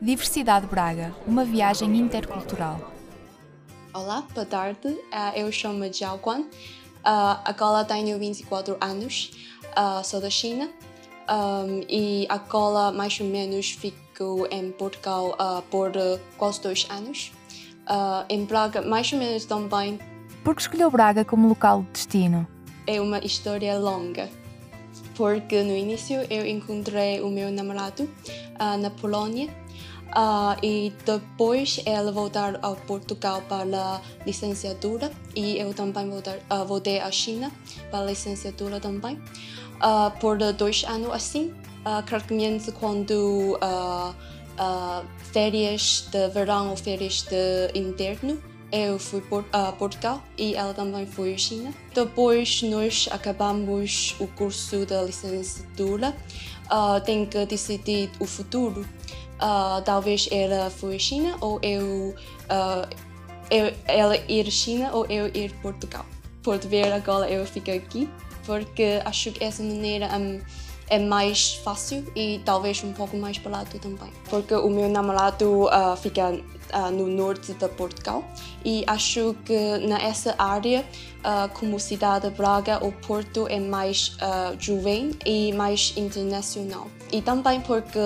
Diversidade Braga, uma viagem intercultural. Olá, boa tarde. Uh, eu chamo Jiao Guan. Uh, agora tenho 24 anos. Uh, sou da China. E agora mais ou menos fico em Portugal por quase dois anos. Em Braga, mais ou menos também. Por que escolheu Braga como local de destino? É uma história longa porque no início eu encontrei o meu namorado uh, na Polônia uh, e depois ele voltar ao Portugal para a licenciatura e eu também voltar, uh, voltei à China para a licenciatura também. Por dois anos assim praticamente quando férias de verão ou férias de inverno eu fui a Portugal e ela também foi à China. Depois nós acabamos o curso da licenciatura. Uh, tem que decidir o futuro. Uh, talvez ela foi à China ou eu, uh, eu ela ir à China ou eu ir Portugal. Pode ver agora eu fico aqui porque acho que essa maneira um, é mais fácil e talvez um pouco mais barato também. Porque o meu namorado uh, fica uh, no norte de Portugal e acho que nessa área, uh, como cidade de Braga, o Porto é mais jovem e mais internacional. E também porque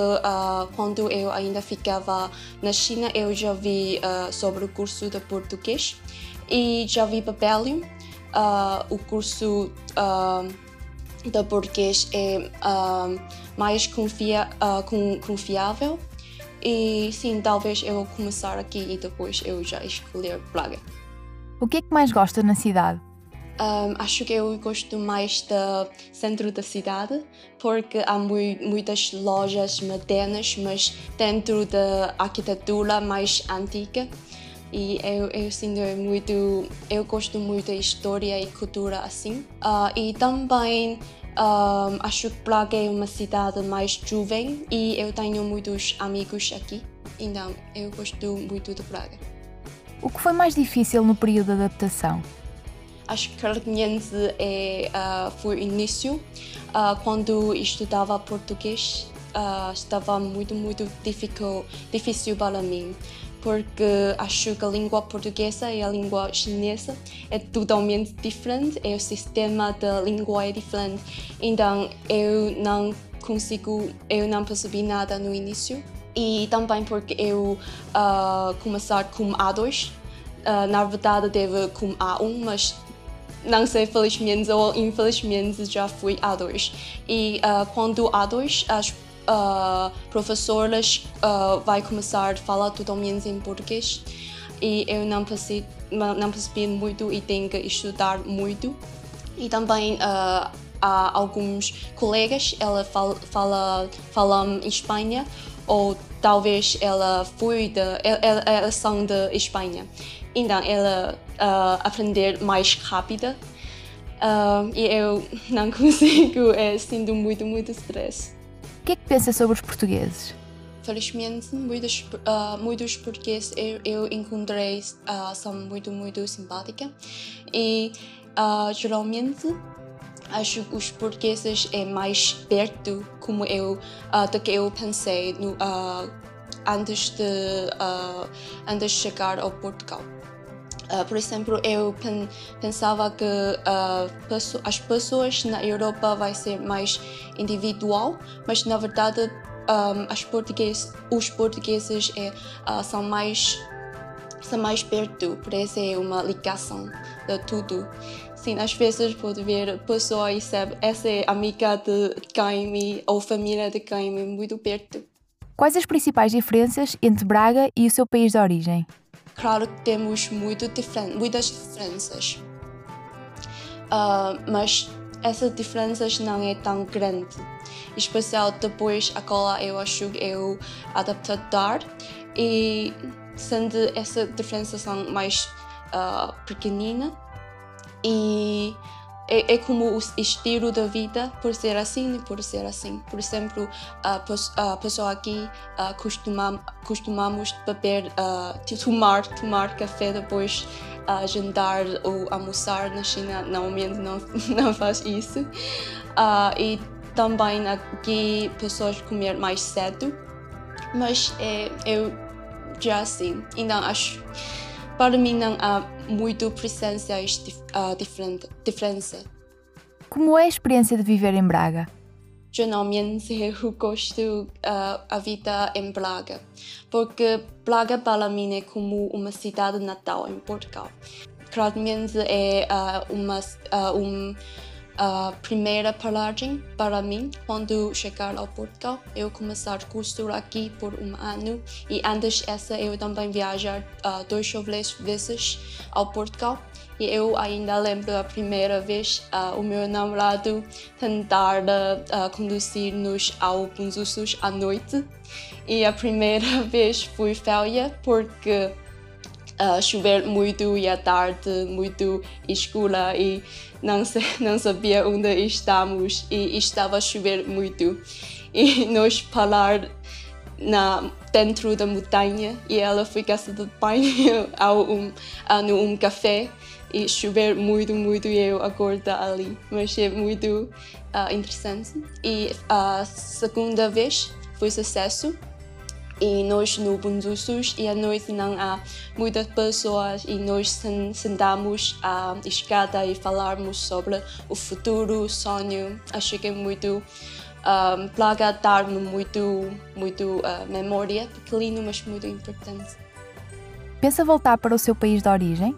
quando eu ainda ficava na China, eu já vi sobre o curso de português e já vi papel o curso da português é uh, mais confia, uh, confiável e sim, talvez eu começar aqui e depois eu já escolher Braga. O que é que mais gosta na cidade? Um, acho que eu gosto mais do centro da cidade porque há muitas lojas modernas, mas dentro da arquitetura mais antiga e eu, eu sinto muito eu gosto muito da história e cultura assim. Uh, e também um, acho que Praga é uma cidade mais jovem e eu tenho muitos amigos aqui. Então eu gosto muito de Praga. O que foi mais difícil no período de adaptação? Acho que é, uh, foi o início. Uh, quando estudava português uh, estava muito muito difícil, difícil para mim porque acho que a língua portuguesa e a língua chinesa é totalmente diferente, e o sistema da língua é diferente. Então eu não consigo, eu não percebi nada no início. E também porque eu uh, começar com A2, uh, ah, na verdade deve com A1, mas não sei, felizmente ou infelizmente já fui A2. E uh, quando A2, as uh, professoras uh, vai começar a falar totalmente em português e eu não percebi, não percebi muito e tenho que estudar muito. E também uh, há alguns colegas, ela fala, fala, falam Espanha ou talvez ela foi de, ela, ela são de Espanha. Então ela uh, aprender mais rápida uh, e eu não consigo, é, sinto muito, muito estresse. O que é que pensa sobre os portugueses? Felizmente, muitos, uh, muitos portugueses eu, eu encontrei uh, são muito, muito simpáticos e uh, geralmente acho que os portugueses é mais perto como eu do que eu pensei no, antes de antes de chegar ao Portugal. Uh, por exemplo, eu pen pensava que uh, as pessoas na Europa vai ser mais individual, mas na verdade um, as português, os portugueses é, uh, são mais são mais perto, parece uma ligação de tudo. Sim, às vezes pode ver pessoas e sabe, essa é amiga de quem ou família de quem muito perto. Quais as principais diferenças entre Braga e o seu país de origem? Claro que temos muito diferen muitas diferenças, uh, mas essas diferenças não é tão grande. Especial depois, agora eu acho que eu adaptar e sendo essa diferença mais uh, pequenina e é, é, como o estilo da vida por ser assim e por ser assim. Por exemplo, a, a pessoa aqui uh, costuma, costumamos beber, uh, tomar, tomar café depois uh, jantar ou almoçar na China normalmente não, não faz isso. E também aqui pessoas comer mais cedo mas é, eu já assim, ainda acho. Para mim não há muito presenças uh, diferente, diferença. Como é a experiência de viver em Braga? Geralmente eu gosto uh, a vida em Braga, porque Braga para mim é como uma cidade natal em Portugal. Claramente é uh, uma, uh, um a primeira paragem para mim quando chegar ao Portugal. Eu começar curso aqui por um ano e antes essa eu também viajar uh, dois ou três vezes ao Portugal. E eu ainda lembro a primeira vez uh, o meu namorado tentar uh, conduzir-nos ao Bunzusus à noite. E a primeira vez foi falha porque uh, chover muito e a tarde muito escura e não, se, não sabia onde estamos e estava a chover muito. E nós parar na, dentro da montanha e ela foi de banho ao um, a, no um café e chover muito, muito e eu acordar ali. Mas é muito uh, interessante. E a segunda vez foi sucesso e nós no Bunzusus e à noite não há muitas pessoas e nós sentamos à escada e falarmos sobre o futuro, o sonho. Acho que é muito um, para dar-me muito, muito uh, memória, pequenino, mas muito importante. Pensa voltar para o seu país de origem?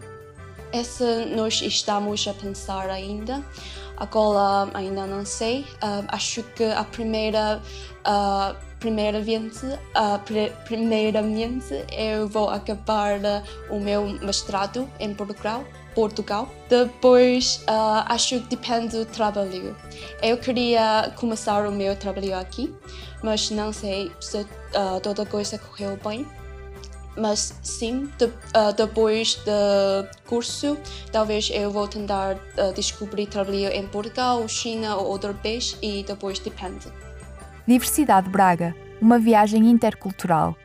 Essa nós estamos a pensar ainda. Agora ainda não sei. Uh, acho que a primeira uh, primeiramente, uh, primeiramente eu vou acabar o meu mestrado em Portugal. Portugal. Depois, uh, acho que depende do trabalho. Eu queria começar o meu trabalho aqui, mas não sei se uh, toda coisa correu bem. Mas sim, de, uh, depois do curso, talvez eu vou tentar descobrir trabalho em Portugal, China ou outro país e depois depende. Diversidade Braga, uma viagem intercultural.